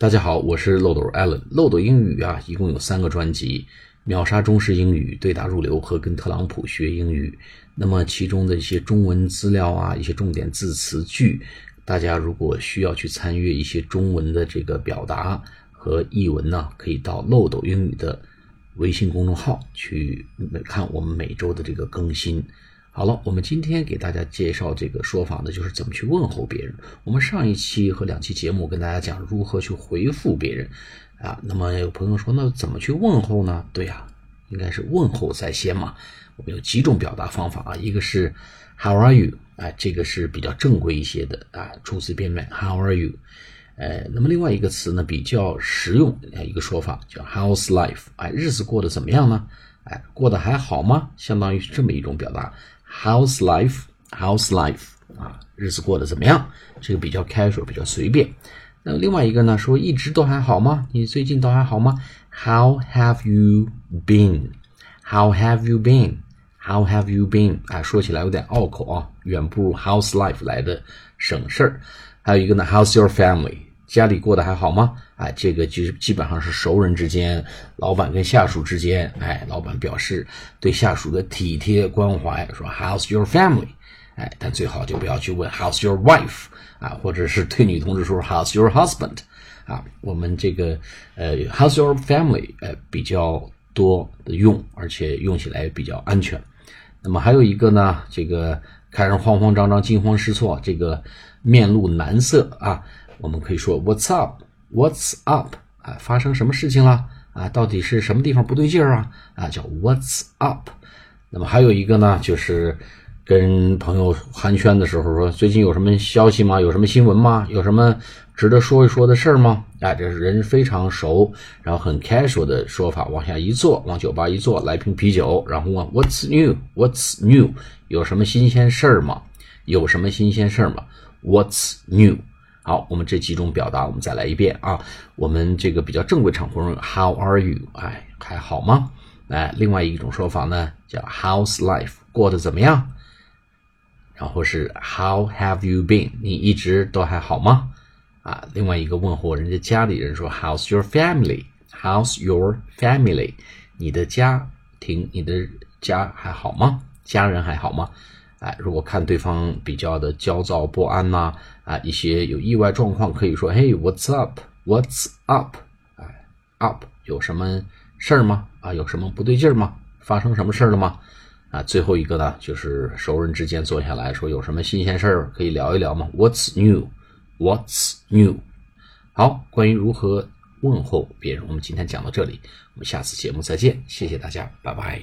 大家好，我是漏斗 Allen。漏斗英语啊，一共有三个专辑：秒杀中式英语、对答入流和跟特朗普学英语。那么其中的一些中文资料啊，一些重点字词句，大家如果需要去参阅一些中文的这个表达和译文呢，可以到漏斗英语的微信公众号去看我们每周的这个更新。好了，我们今天给大家介绍这个说法呢，就是怎么去问候别人。我们上一期和两期节目跟大家讲如何去回复别人啊。那么有朋友说，那怎么去问候呢？对呀，应该是问候在先嘛。我们有几种表达方法啊，一个是 How are you？哎，这个是比较正规一些的啊，初次见面 How are you？呃，那么另外一个词呢，比较实用，一个说法叫 How's life？哎，日子过得怎么样呢？哎，过得还好吗？相当于是这么一种表达。How's life? How's life? 啊，日子过得怎么样？这个比较 casual，比较随便。那另外一个呢，说一直都还好吗？你最近都还好吗？How have you been? How have you been? How have you been? 啊，说起来有点拗口啊，远不如 How's life 来的省事儿。还有一个呢，How's your family? 家里过得还好吗？哎，这个就基本上是熟人之间，老板跟下属之间，哎，老板表示对下属的体贴关怀，说 How's your family？哎，但最好就不要去问 How's your wife？啊，或者是对女同志说 How's your husband？啊，我们这个呃 How's your family？呃，比较多的用，而且用起来比较安全。那么还有一个呢，这个看人慌慌张张、惊慌失措，这个面露难色啊，我们可以说 What's up？What's up？啊，发生什么事情了？啊，到底是什么地方不对劲儿啊？啊，叫 What's up？那么还有一个呢，就是跟朋友寒暄的时候说，最近有什么消息吗？有什么新闻吗？有什么值得说一说的事儿吗？啊，这是人非常熟，然后很 casual 的说法，往下一坐，往酒吧一坐，来瓶啤酒，然后问 What's new？What's new？有什么新鲜事儿吗？有什么新鲜事儿吗？What's new？好，我们这几种表达，我们再来一遍啊。我们这个比较正规场合用 How are you？哎，还好吗？哎，另外一种说法呢，叫 How's life？过得怎么样？然后是 How have you been？你一直都还好吗？啊，另外一个问候人家家里人说 How's your family？How's your family？你的家庭，你的家还好吗？家人还好吗？哎，如果看对方比较的焦躁不安呐，啊，一些有意外状况，可以说，Hey, what's up? What's up? 哎，up 有什么事儿吗？啊，有什么不对劲儿吗？发生什么事儿了吗？啊，最后一个呢，就是熟人之间坐下来说，有什么新鲜事儿可以聊一聊吗？What's new? What's new? 好，关于如何问候别人，我们今天讲到这里，我们下次节目再见，谢谢大家，拜拜。